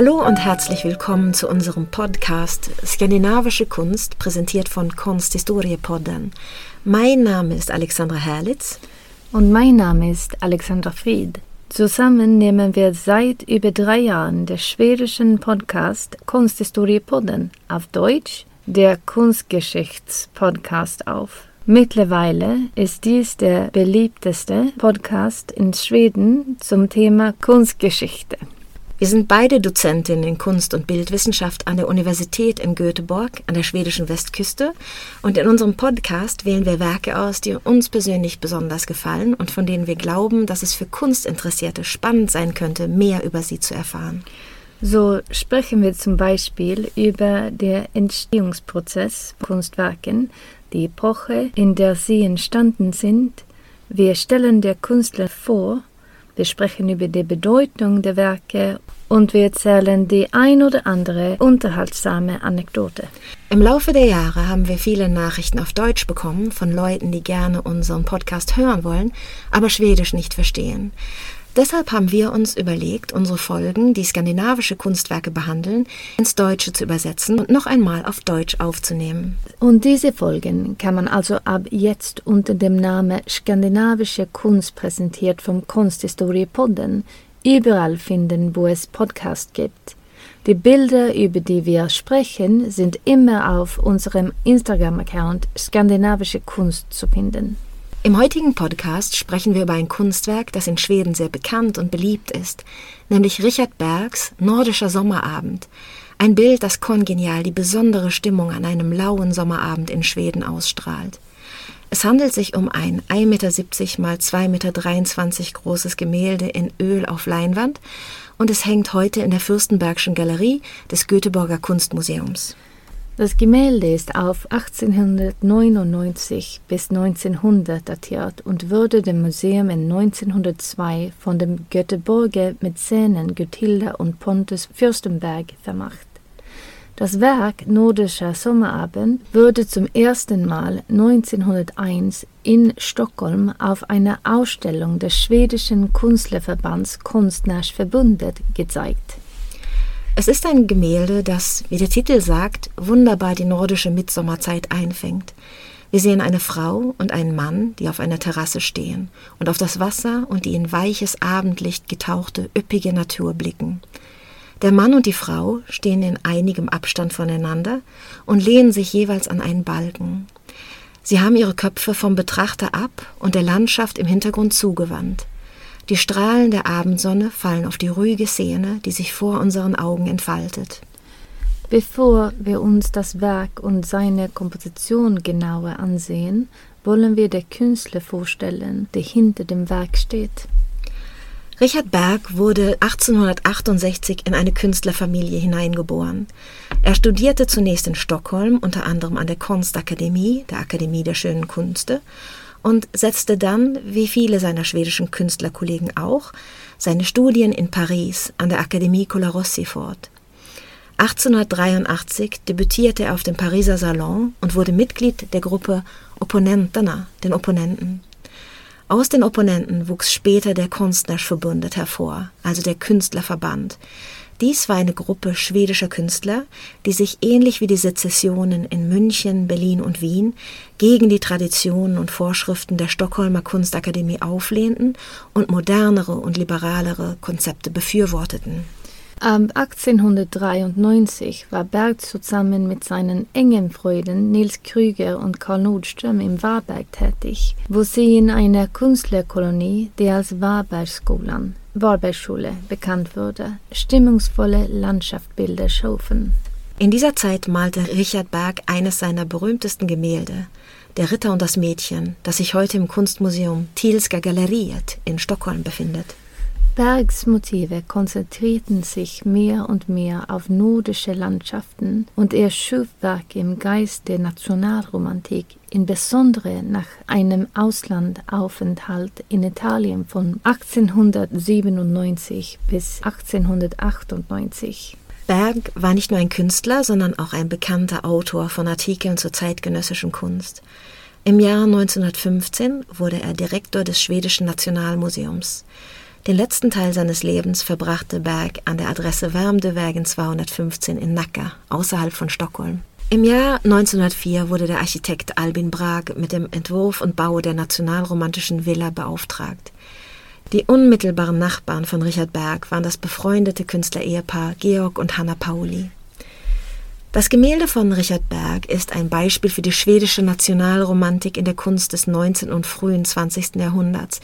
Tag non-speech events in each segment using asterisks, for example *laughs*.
Hallo und herzlich willkommen zu unserem Podcast Skandinavische Kunst, präsentiert von Konsthistorie-Podden. Mein Name ist Alexandra Herlitz. Und mein Name ist Alexandra Fried. Zusammen nehmen wir seit über drei Jahren den schwedischen Podcast Konsthistorie-Podden auf Deutsch, der Kunstgeschichts-Podcast auf. Mittlerweile ist dies der beliebteste Podcast in Schweden zum Thema Kunstgeschichte. Wir sind beide Dozentinnen in Kunst- und Bildwissenschaft an der Universität in Göteborg an der schwedischen Westküste und in unserem Podcast wählen wir Werke aus, die uns persönlich besonders gefallen und von denen wir glauben, dass es für Kunstinteressierte spannend sein könnte, mehr über sie zu erfahren. So sprechen wir zum Beispiel über den Entstehungsprozess von Kunstwerken, die Epoche, in der sie entstanden sind. Wir stellen der Künstler vor wir sprechen über die Bedeutung der Werke und wir erzählen die ein oder andere unterhaltsame Anekdote. Im Laufe der Jahre haben wir viele Nachrichten auf Deutsch bekommen von Leuten, die gerne unseren Podcast hören wollen, aber Schwedisch nicht verstehen. Deshalb haben wir uns überlegt, unsere Folgen, die skandinavische Kunstwerke behandeln, ins Deutsche zu übersetzen und noch einmal auf Deutsch aufzunehmen. Und diese Folgen kann man also ab jetzt unter dem Namen Skandinavische Kunst präsentiert vom Kunsthistorie-Podden überall finden, wo es Podcasts gibt. Die Bilder, über die wir sprechen, sind immer auf unserem Instagram-Account Skandinavische Kunst zu finden. Im heutigen Podcast sprechen wir über ein Kunstwerk, das in Schweden sehr bekannt und beliebt ist, nämlich Richard Bergs Nordischer Sommerabend. Ein Bild, das kongenial die besondere Stimmung an einem lauen Sommerabend in Schweden ausstrahlt. Es handelt sich um ein 1,70 Meter mal 2,23 Meter großes Gemälde in Öl auf Leinwand und es hängt heute in der Fürstenbergschen Galerie des Göteborger Kunstmuseums. Das Gemälde ist auf 1899 bis 1900 datiert und wurde dem Museum in 1902 von dem Göteborger Mäzenen Gothilda und Pontus Fürstenberg vermacht. Das Werk Nordischer Sommerabend wurde zum ersten Mal 1901 in Stockholm auf einer Ausstellung des schwedischen Künstlerverbands Konstnärsförbundet gezeigt. Es ist ein Gemälde, das, wie der Titel sagt, wunderbar die nordische Mitsommerzeit einfängt. Wir sehen eine Frau und einen Mann, die auf einer Terrasse stehen und auf das Wasser und die in weiches Abendlicht getauchte, üppige Natur blicken. Der Mann und die Frau stehen in einigem Abstand voneinander und lehnen sich jeweils an einen Balken. Sie haben ihre Köpfe vom Betrachter ab und der Landschaft im Hintergrund zugewandt. Die Strahlen der Abendsonne fallen auf die ruhige Szene, die sich vor unseren Augen entfaltet. Bevor wir uns das Werk und seine Komposition genauer ansehen, wollen wir der Künstler vorstellen, der hinter dem Werk steht. Richard Berg wurde 1868 in eine Künstlerfamilie hineingeboren. Er studierte zunächst in Stockholm, unter anderem an der Kunstakademie, der Akademie der schönen Künste, und setzte dann, wie viele seiner schwedischen Künstlerkollegen auch, seine Studien in Paris an der Akademie Colarossi fort. 1883 debütierte er auf dem Pariser Salon und wurde Mitglied der Gruppe Opponenterna, den Opponenten. Aus den Opponenten wuchs später der Konstnärsverbundet hervor, also der Künstlerverband, dies war eine Gruppe schwedischer Künstler, die sich ähnlich wie die Sezessionen in München, Berlin und Wien gegen die Traditionen und Vorschriften der Stockholmer Kunstakademie auflehnten und modernere und liberalere Konzepte befürworteten. Ab 1893 war Berg zusammen mit seinen engen Freunden Nils Krüger und Karl Nordström im Warberg tätig, wo sie in einer Künstlerkolonie, die als Warbergskolan Warbergschule bekannt wurde, stimmungsvolle Landschaftsbilder schufen. In dieser Zeit malte Richard Berg eines seiner berühmtesten Gemälde, Der Ritter und das Mädchen, das sich heute im Kunstmuseum Thielska Galleriet in Stockholm befindet. Bergs Motive konzentrierten sich mehr und mehr auf nordische Landschaften und er schuf Werke im Geist der Nationalromantik, insbesondere nach einem Auslandaufenthalt in Italien von 1897 bis 1898. Berg war nicht nur ein Künstler, sondern auch ein bekannter Autor von Artikeln zur zeitgenössischen Kunst. Im Jahr 1915 wurde er Direktor des Schwedischen Nationalmuseums. Den letzten Teil seines Lebens verbrachte Berg an der Adresse Wärmdevägen 215 in Nacka, außerhalb von Stockholm. Im Jahr 1904 wurde der Architekt Albin Brag mit dem Entwurf und Bau der nationalromantischen Villa beauftragt. Die unmittelbaren Nachbarn von Richard Berg waren das befreundete Künstlerehepaar Georg und Hanna Pauli. Das Gemälde von Richard Berg ist ein Beispiel für die schwedische Nationalromantik in der Kunst des 19. und frühen 20. Jahrhunderts,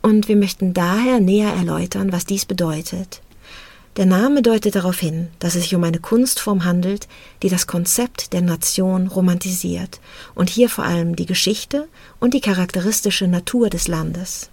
und wir möchten daher näher erläutern, was dies bedeutet. Der Name deutet darauf hin, dass es sich um eine Kunstform handelt, die das Konzept der Nation romantisiert und hier vor allem die Geschichte und die charakteristische Natur des Landes.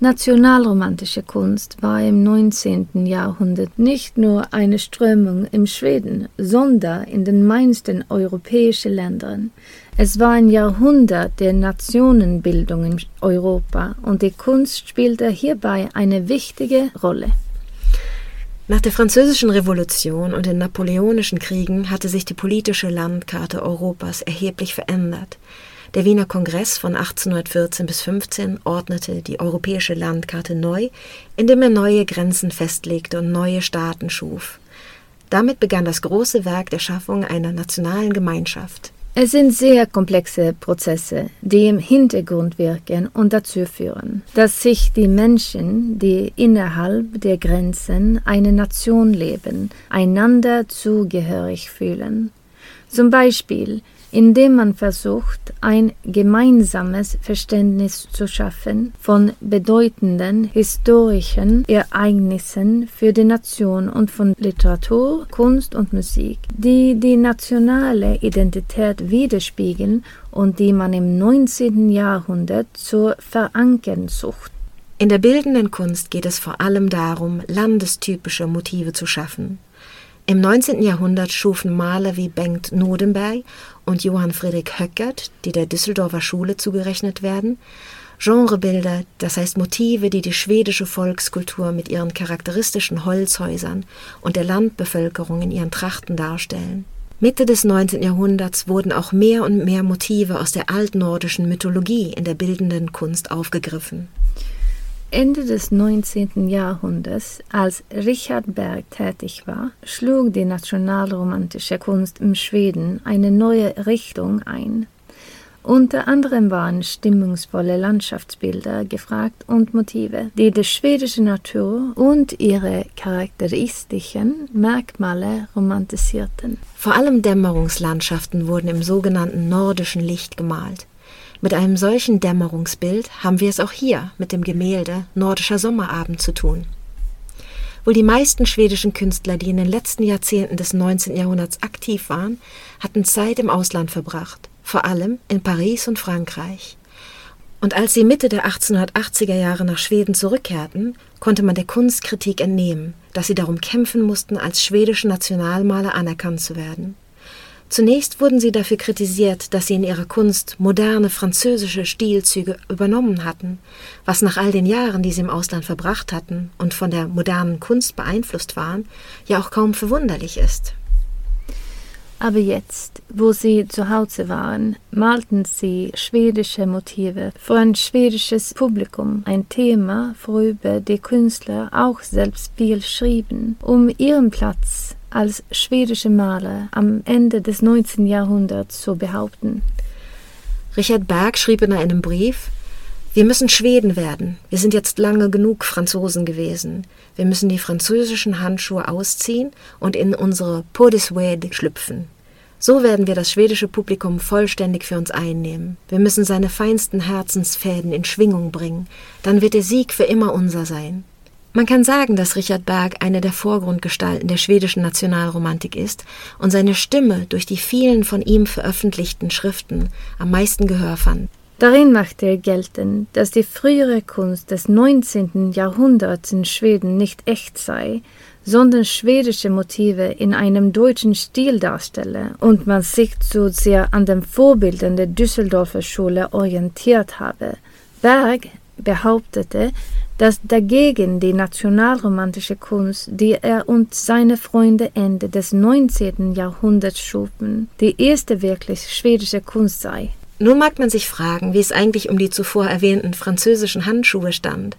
Nationalromantische Kunst war im 19. Jahrhundert nicht nur eine Strömung im Schweden, sondern in den meisten europäischen Ländern. Es war ein Jahrhundert der Nationenbildung in Europa und die Kunst spielte hierbei eine wichtige Rolle. Nach der Französischen Revolution und den Napoleonischen Kriegen hatte sich die politische Landkarte Europas erheblich verändert. Der Wiener Kongress von 1814 bis 15 ordnete die europäische Landkarte neu, indem er neue Grenzen festlegte und neue Staaten schuf. Damit begann das große Werk der Schaffung einer nationalen Gemeinschaft. Es sind sehr komplexe Prozesse, die im Hintergrund wirken und dazu führen, dass sich die Menschen, die innerhalb der Grenzen einer Nation leben, einander zugehörig fühlen. Zum Beispiel indem man versucht, ein gemeinsames Verständnis zu schaffen von bedeutenden historischen Ereignissen für die Nation und von Literatur, Kunst und Musik, die die nationale Identität widerspiegeln und die man im 19. Jahrhundert zu verankern sucht. In der bildenden Kunst geht es vor allem darum, landestypische Motive zu schaffen. Im 19. Jahrhundert schufen Maler wie Bengt Nodenberg und Johann Friedrich Höckert, die der Düsseldorfer Schule zugerechnet werden, Genrebilder, das heißt Motive, die die schwedische Volkskultur mit ihren charakteristischen Holzhäusern und der Landbevölkerung in ihren Trachten darstellen. Mitte des 19. Jahrhunderts wurden auch mehr und mehr Motive aus der altnordischen Mythologie in der bildenden Kunst aufgegriffen. Ende des 19. Jahrhunderts, als Richard Berg tätig war, schlug die nationalromantische Kunst in Schweden eine neue Richtung ein. Unter anderem waren stimmungsvolle Landschaftsbilder gefragt und Motive, die die schwedische Natur und ihre charakteristischen Merkmale romantisierten. Vor allem Dämmerungslandschaften wurden im sogenannten nordischen Licht gemalt. Mit einem solchen Dämmerungsbild haben wir es auch hier mit dem Gemälde Nordischer Sommerabend zu tun. Wohl die meisten schwedischen Künstler, die in den letzten Jahrzehnten des 19. Jahrhunderts aktiv waren, hatten Zeit im Ausland verbracht, vor allem in Paris und Frankreich. Und als sie Mitte der 1880er Jahre nach Schweden zurückkehrten, konnte man der Kunstkritik entnehmen, dass sie darum kämpfen mussten, als schwedische Nationalmaler anerkannt zu werden. Zunächst wurden sie dafür kritisiert, dass sie in ihrer Kunst moderne französische Stilzüge übernommen hatten, was nach all den Jahren, die sie im Ausland verbracht hatten und von der modernen Kunst beeinflusst waren, ja auch kaum verwunderlich ist. Aber jetzt, wo sie zu Hause waren, malten sie schwedische Motive für ein schwedisches Publikum, ein Thema, worüber die Künstler auch selbst viel schrieben, um ihren Platz als schwedische Maler am Ende des 19. Jahrhunderts zu behaupten. Richard Berg schrieb in einem Brief, wir müssen Schweden werden. Wir sind jetzt lange genug Franzosen gewesen. Wir müssen die französischen Handschuhe ausziehen und in unsere Peau de Suède schlüpfen. So werden wir das schwedische Publikum vollständig für uns einnehmen. Wir müssen seine feinsten Herzensfäden in Schwingung bringen. Dann wird der Sieg für immer unser sein. Man kann sagen, dass Richard Berg eine der Vorgrundgestalten der schwedischen Nationalromantik ist und seine Stimme durch die vielen von ihm veröffentlichten Schriften am meisten Gehör fand. Darin machte er geltend, dass die frühere Kunst des 19. Jahrhunderts in Schweden nicht echt sei, sondern schwedische Motive in einem deutschen Stil darstelle und man sich zu sehr an den Vorbildern der Düsseldorfer Schule orientiert habe. Berg behauptete, dass dagegen die nationalromantische Kunst, die er und seine Freunde Ende des 19. Jahrhunderts schufen, die erste wirklich schwedische Kunst sei. Nun mag man sich fragen, wie es eigentlich um die zuvor erwähnten französischen Handschuhe stand.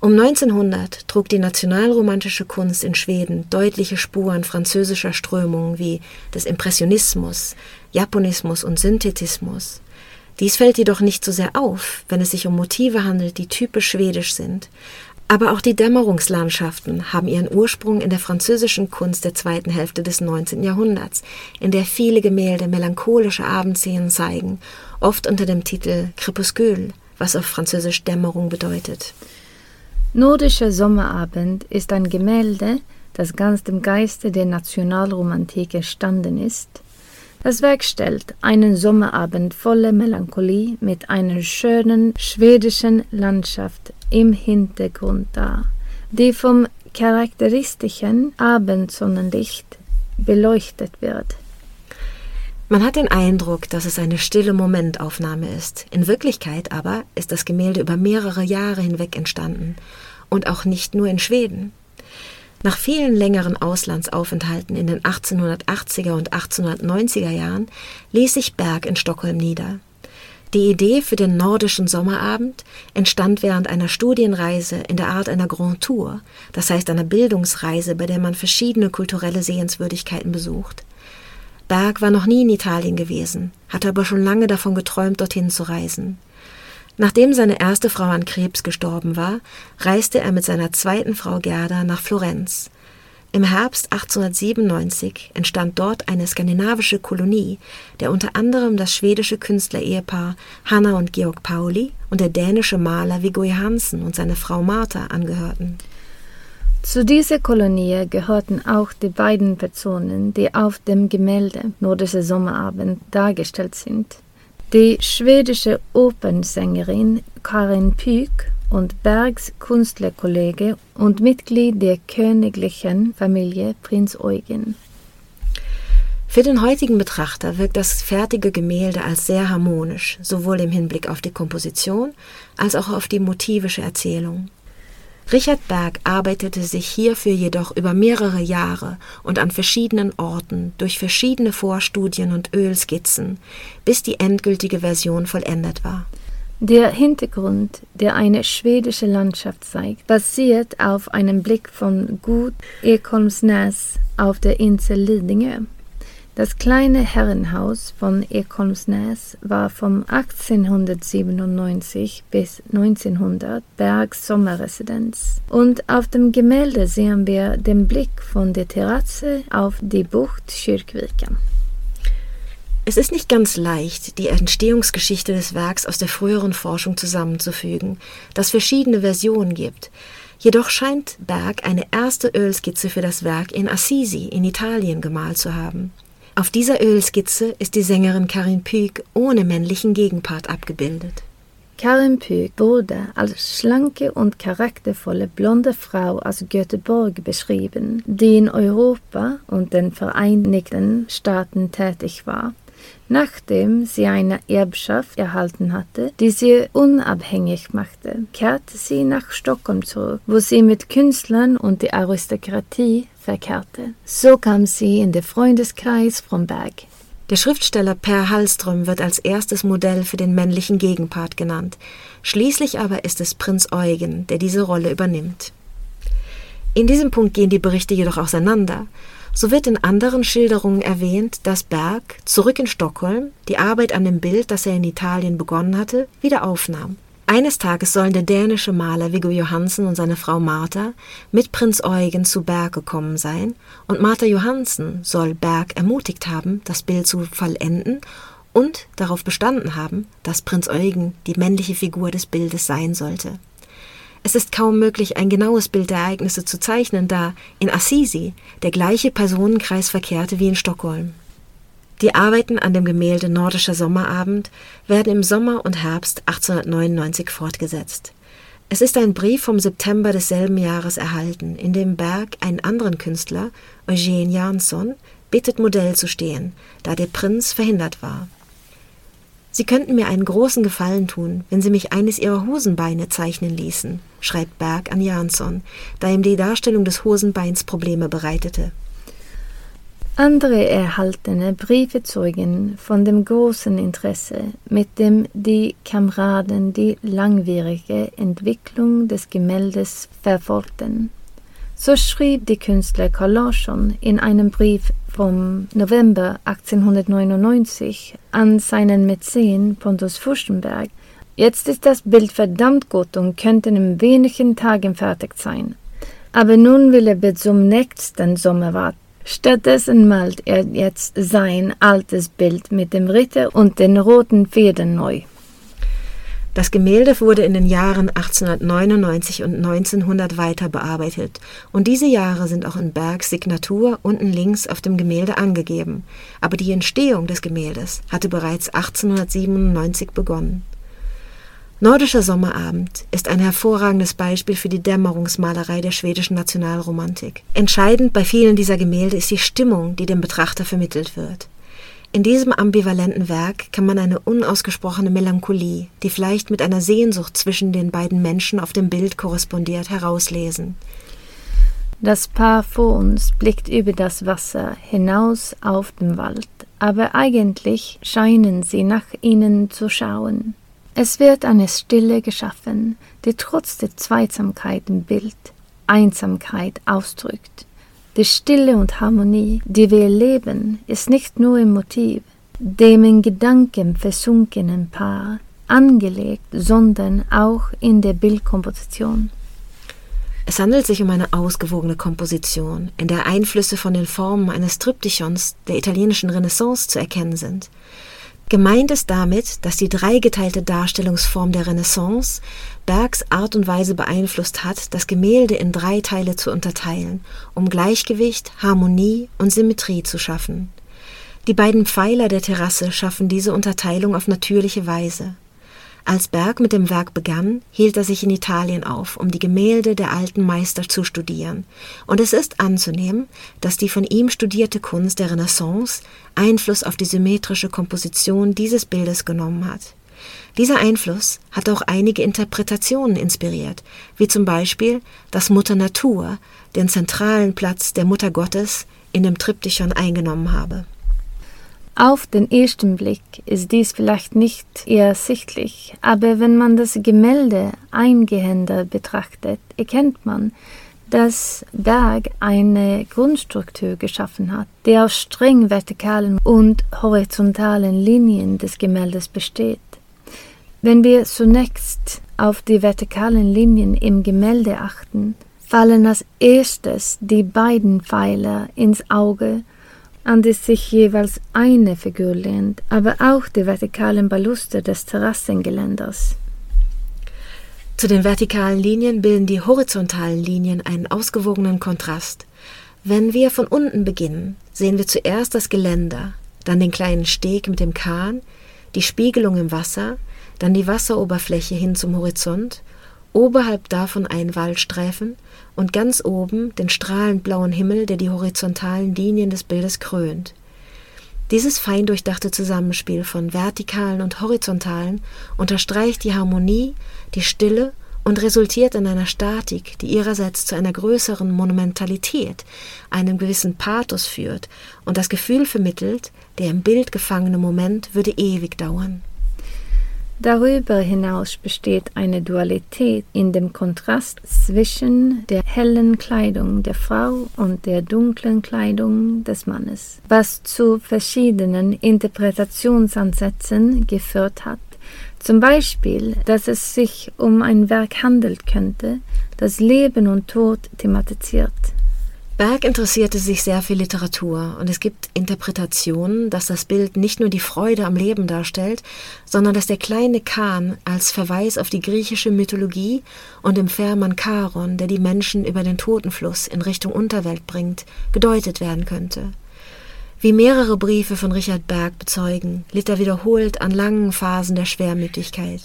Um 1900 trug die nationalromantische Kunst in Schweden deutliche Spuren französischer Strömungen wie des Impressionismus, Japonismus und Synthetismus. Dies fällt jedoch nicht so sehr auf, wenn es sich um Motive handelt, die typisch schwedisch sind. Aber auch die Dämmerungslandschaften haben ihren Ursprung in der französischen Kunst der zweiten Hälfte des 19. Jahrhunderts, in der viele Gemälde melancholische Abendszenen zeigen, oft unter dem Titel Crépuscule, was auf Französisch Dämmerung bedeutet. Nordischer Sommerabend ist ein Gemälde, das ganz dem Geiste der Nationalromantik entstanden ist. Das Werk stellt einen Sommerabend voller Melancholie mit einer schönen schwedischen Landschaft im Hintergrund dar, die vom charakteristischen Abendsonnenlicht beleuchtet wird. Man hat den Eindruck, dass es eine stille Momentaufnahme ist. In Wirklichkeit aber ist das Gemälde über mehrere Jahre hinweg entstanden und auch nicht nur in Schweden. Nach vielen längeren Auslandsaufenthalten in den 1880er und 1890er Jahren ließ sich Berg in Stockholm nieder. Die Idee für den nordischen Sommerabend entstand während einer Studienreise in der Art einer Grand Tour, das heißt einer Bildungsreise, bei der man verschiedene kulturelle Sehenswürdigkeiten besucht. Berg war noch nie in Italien gewesen, hatte aber schon lange davon geträumt, dorthin zu reisen. Nachdem seine erste Frau an Krebs gestorben war, reiste er mit seiner zweiten Frau Gerda nach Florenz. Im Herbst 1897 entstand dort eine skandinavische Kolonie, der unter anderem das schwedische Künstlerehepaar Hanna und Georg Pauli und der dänische Maler Viggo Hansen und seine Frau Martha angehörten. Zu dieser Kolonie gehörten auch die beiden Personen, die auf dem Gemälde Nordische Sommerabend dargestellt sind. Die schwedische Opernsängerin Karin Pyk und Bergs Künstlerkollege und Mitglied der königlichen Familie Prinz Eugen. Für den heutigen Betrachter wirkt das fertige Gemälde als sehr harmonisch, sowohl im Hinblick auf die Komposition als auch auf die motivische Erzählung. Richard Berg arbeitete sich hierfür jedoch über mehrere Jahre und an verschiedenen Orten durch verschiedene Vorstudien und Ölskizzen, bis die endgültige Version vollendet war. Der Hintergrund, der eine schwedische Landschaft zeigt, basiert auf einem Blick von Gut Ekholmsnäs auf der Insel Lidingö. Das kleine Herrenhaus von Ekholmsnäs war vom 1897 bis 1900 Bergs Sommerresidenz. Und auf dem Gemälde sehen wir den Blick von der Terrasse auf die Bucht Kyrkviken. Es ist nicht ganz leicht, die Entstehungsgeschichte des Werks aus der früheren Forschung zusammenzufügen, das verschiedene Versionen gibt. Jedoch scheint Berg eine erste Ölskizze für das Werk in Assisi in Italien gemalt zu haben. Auf dieser Ölskizze ist die Sängerin Karin Pyk ohne männlichen Gegenpart abgebildet. Karin Pyk wurde als schlanke und charaktervolle blonde Frau aus Göteborg beschrieben, die in Europa und den Vereinigten Staaten tätig war Nachdem sie eine Erbschaft erhalten hatte, die sie unabhängig machte, kehrte sie nach Stockholm zurück, wo sie mit Künstlern und der Aristokratie verkehrte. So kam sie in den Freundeskreis von Berg. Der Schriftsteller Per Hallström wird als erstes Modell für den männlichen Gegenpart genannt. Schließlich aber ist es Prinz Eugen, der diese Rolle übernimmt. In diesem Punkt gehen die Berichte jedoch auseinander. So wird in anderen Schilderungen erwähnt, dass Berg zurück in Stockholm die Arbeit an dem Bild, das er in Italien begonnen hatte, wieder aufnahm. Eines Tages sollen der dänische Maler Viggo Johansen und seine Frau Martha mit Prinz Eugen zu Berg gekommen sein, und Martha Johansen soll Berg ermutigt haben, das Bild zu vollenden und darauf bestanden haben, dass Prinz Eugen die männliche Figur des Bildes sein sollte. Es ist kaum möglich, ein genaues Bild der Ereignisse zu zeichnen, da in Assisi der gleiche Personenkreis verkehrte wie in Stockholm. Die Arbeiten an dem Gemälde Nordischer Sommerabend werden im Sommer und Herbst 1899 fortgesetzt. Es ist ein Brief vom September desselben Jahres erhalten, in dem Berg einen anderen Künstler, Eugene Jansson, bittet, Modell zu stehen, da der Prinz verhindert war. Sie könnten mir einen großen Gefallen tun, wenn Sie mich eines Ihrer Hosenbeine zeichnen ließen, schreibt Berg an Jansson, da ihm die Darstellung des Hosenbeins Probleme bereitete. Andere erhaltene Briefe zeugen von dem großen Interesse, mit dem die Kameraden die langwierige Entwicklung des Gemäldes verfolgten. So schrieb der Künstler Carl Larsson in einem Brief vom November 1899 an seinen Mäzen Pontus Furstenberg, Jetzt ist das Bild verdammt gut und könnte in wenigen Tagen fertig sein. Aber nun will er bis zum nächsten Sommer warten. Stattdessen malt er jetzt sein altes Bild mit dem Ritter und den roten Federn neu. Das Gemälde wurde in den Jahren 1899 und 1900 weiter bearbeitet und diese Jahre sind auch in Bergs Signatur unten links auf dem Gemälde angegeben, aber die Entstehung des Gemäldes hatte bereits 1897 begonnen. Nordischer Sommerabend ist ein hervorragendes Beispiel für die Dämmerungsmalerei der schwedischen Nationalromantik. Entscheidend bei vielen dieser Gemälde ist die Stimmung, die dem Betrachter vermittelt wird. In diesem ambivalenten Werk kann man eine unausgesprochene Melancholie, die vielleicht mit einer Sehnsucht zwischen den beiden Menschen auf dem Bild korrespondiert, herauslesen. Das Paar vor uns blickt über das Wasser hinaus auf den Wald, aber eigentlich scheinen sie nach ihnen zu schauen. Es wird eine Stille geschaffen, die trotz der Zweisamkeit im Bild Einsamkeit ausdrückt. Die Stille und Harmonie, die wir erleben, ist nicht nur im Motiv, dem in Gedanken versunkenen Paar, angelegt, sondern auch in der Bildkomposition. Es handelt sich um eine ausgewogene Komposition, in der Einflüsse von den Formen eines Triptychons der italienischen Renaissance zu erkennen sind. Gemeint ist damit, dass die dreigeteilte Darstellungsform der Renaissance Bergs Art und Weise beeinflusst hat, das Gemälde in drei Teile zu unterteilen, um Gleichgewicht, Harmonie und Symmetrie zu schaffen. Die beiden Pfeiler der Terrasse schaffen diese Unterteilung auf natürliche Weise. Als Berg mit dem Werk begann, hielt er sich in Italien auf, um die Gemälde der alten Meister zu studieren, und es ist anzunehmen, dass die von ihm studierte Kunst der Renaissance Einfluss auf die symmetrische Komposition dieses Bildes genommen hat. Dieser Einfluss hat auch einige Interpretationen inspiriert, wie zum Beispiel, dass Mutter Natur den zentralen Platz der Mutter Gottes in dem Triptychon eingenommen habe. Auf den ersten Blick ist dies vielleicht nicht ersichtlich, aber wenn man das Gemälde eingehender betrachtet, erkennt man, dass Berg eine Grundstruktur geschaffen hat, die aus streng vertikalen und horizontalen Linien des Gemäldes besteht. Wenn wir zunächst auf die vertikalen Linien im Gemälde achten, fallen als erstes die beiden Pfeiler ins Auge an die sich jeweils eine Figur lehnt, aber auch die vertikalen Baluster des Terrassengeländers. Zu den vertikalen Linien bilden die horizontalen Linien einen ausgewogenen Kontrast. Wenn wir von unten beginnen, sehen wir zuerst das Geländer, dann den kleinen Steg mit dem Kahn, die Spiegelung im Wasser, dann die Wasseroberfläche hin zum Horizont, oberhalb davon ein Waldstreifen und ganz oben den strahlend blauen Himmel, der die horizontalen Linien des Bildes krönt. Dieses fein durchdachte Zusammenspiel von vertikalen und horizontalen unterstreicht die Harmonie, die Stille und resultiert in einer Statik, die ihrerseits zu einer größeren Monumentalität, einem gewissen Pathos führt und das Gefühl vermittelt, der im Bild gefangene Moment würde ewig dauern. Darüber hinaus besteht eine Dualität in dem Kontrast zwischen der hellen Kleidung der Frau und der dunklen Kleidung des Mannes, was zu verschiedenen Interpretationsansätzen geführt hat. Zum Beispiel, dass es sich um ein Werk handelt könnte, das Leben und Tod thematisiert. Berg interessierte sich sehr für Literatur und es gibt Interpretationen, dass das Bild nicht nur die Freude am Leben darstellt, sondern dass der kleine Kahn als Verweis auf die griechische Mythologie und im Fährmann Charon, der die Menschen über den Totenfluss in Richtung Unterwelt bringt, gedeutet werden könnte. Wie mehrere Briefe von Richard Berg bezeugen, litt er wiederholt an langen Phasen der Schwermütigkeit.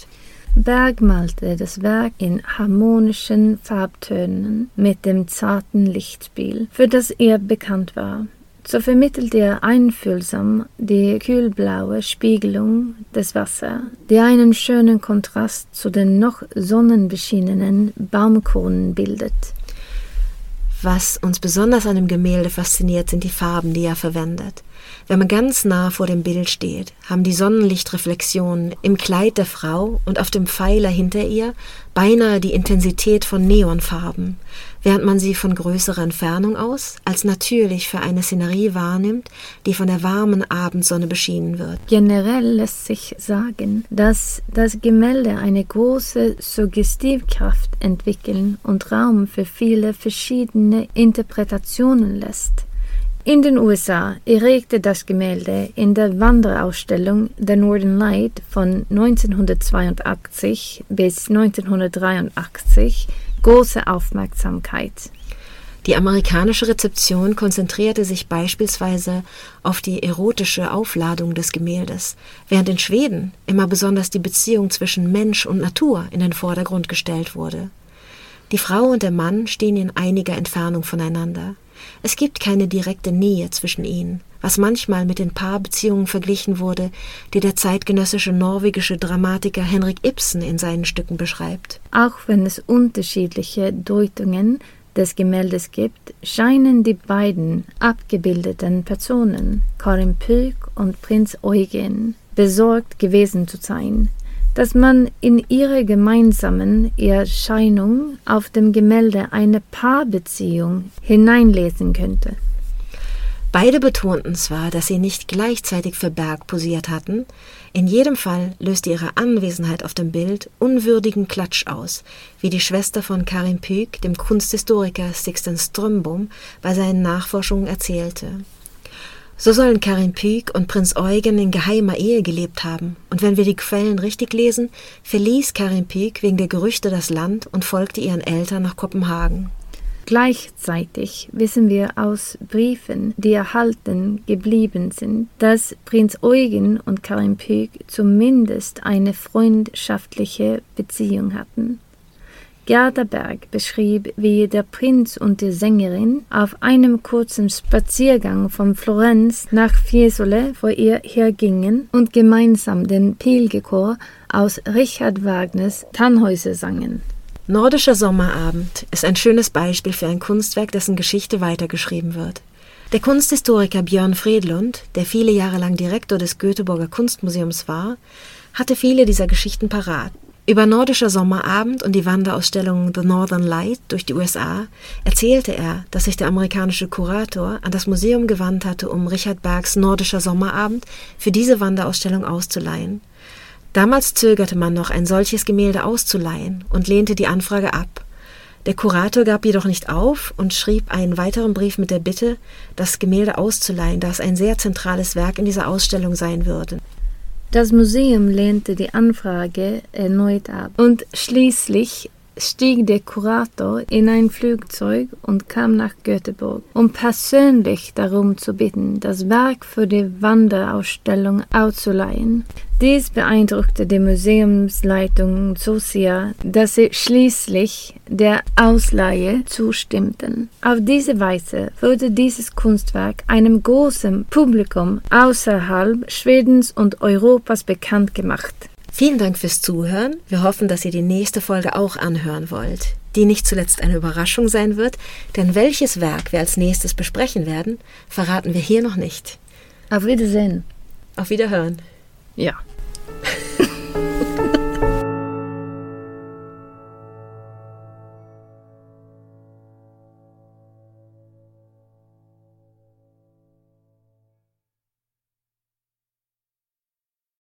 Berg malte das Werk in harmonischen Farbtönen mit dem zarten Lichtspiel, für das er bekannt war. So vermittelte er einfühlsam die kühlblaue Spiegelung des Wassers, die einen schönen Kontrast zu den noch sonnenbeschienenen Baumkronen bildet. Was uns besonders an dem Gemälde fasziniert, sind die Farben, die er verwendet. Wenn man ganz nah vor dem Bild steht, haben die Sonnenlichtreflexionen im Kleid der Frau und auf dem Pfeiler hinter ihr beinahe die Intensität von Neonfarben, während man sie von größerer Entfernung aus als natürlich für eine Szenerie wahrnimmt, die von der warmen Abendsonne beschienen wird. Generell lässt sich sagen, dass das Gemälde eine große Suggestivkraft entwickeln und Raum für viele verschiedene Interpretationen lässt. In den USA erregte das Gemälde in der Wanderausstellung The Northern Light von 1982 bis 1983 große Aufmerksamkeit. Die amerikanische Rezeption konzentrierte sich beispielsweise auf die erotische Aufladung des Gemäldes, während in Schweden immer besonders die Beziehung zwischen Mensch und Natur in den Vordergrund gestellt wurde. Die Frau und der Mann stehen in einiger Entfernung voneinander. Es gibt keine direkte Nähe zwischen ihnen, was manchmal mit den Paarbeziehungen verglichen wurde, die der zeitgenössische norwegische Dramatiker Henrik Ibsen in seinen Stücken beschreibt. Auch wenn es unterschiedliche Deutungen des Gemäldes gibt, scheinen die beiden abgebildeten Personen, Karin Pyk und Prinz Eugen, besorgt gewesen zu sein, dass man in ihrer gemeinsamen Erscheinung auf dem Gemälde eine Paarbeziehung hineinlesen könnte. Beide betonten zwar, dass sie nicht gleichzeitig für Berg posiert hatten, in jedem Fall löste ihre Anwesenheit auf dem Bild unwürdigen Klatsch aus, wie die Schwester von Karin Pyk dem Kunsthistoriker Sixten Strömbom bei seinen Nachforschungen erzählte. So sollen Karin Pyk und Prinz Eugen in geheimer Ehe gelebt haben, und wenn wir die Quellen richtig lesen, verließ Karin Pyk wegen der Gerüchte das Land und folgte ihren Eltern nach Kopenhagen. Gleichzeitig wissen wir aus Briefen, die erhalten geblieben sind, dass Prinz Eugen und Karin Pyk zumindest eine freundschaftliche Beziehung hatten. Gerda Berg beschrieb, wie der Prinz und die Sängerin auf einem kurzen Spaziergang von Florenz nach Fiesole vor ihr hergingen und gemeinsam den Pilgerchor aus Richard Wagners Tannhäuser sangen. Nordischer Sommerabend ist ein schönes Beispiel für ein Kunstwerk, dessen Geschichte weitergeschrieben wird. Der Kunsthistoriker Björn Fredlund, der viele Jahre lang Direktor des Göteborger Kunstmuseums war, hatte viele dieser Geschichten parat über Nordischer Sommerabend und die Wanderausstellung The Northern Light durch die USA erzählte er, dass sich der amerikanische Kurator an das Museum gewandt hatte, um Richard Bergs Nordischer Sommerabend für diese Wanderausstellung auszuleihen. Damals zögerte man noch, ein solches Gemälde auszuleihen und lehnte die Anfrage ab. Der Kurator gab jedoch nicht auf und schrieb einen weiteren Brief mit der Bitte, das Gemälde auszuleihen, da es ein sehr zentrales Werk in dieser Ausstellung sein würde. Das Museum lehnte die Anfrage erneut ab und schließlich stieg der Kurator in ein Flugzeug und kam nach Göteborg, um persönlich darum zu bitten, das Werk für die Wanderausstellung auszuleihen. Dies beeindruckte die Museumsleitung so sehr, dass sie schließlich der Ausleihe zustimmten. Auf diese Weise wurde dieses Kunstwerk einem großen Publikum außerhalb Schwedens und Europas bekannt gemacht. Vielen Dank fürs Zuhören. Wir hoffen, dass ihr die nächste Folge auch anhören wollt, die nicht zuletzt eine Überraschung sein wird, denn welches Werk wir als nächstes besprechen werden, verraten wir hier noch nicht. Auf Wiedersehen. Auf Wiederhören. Yeah. *laughs*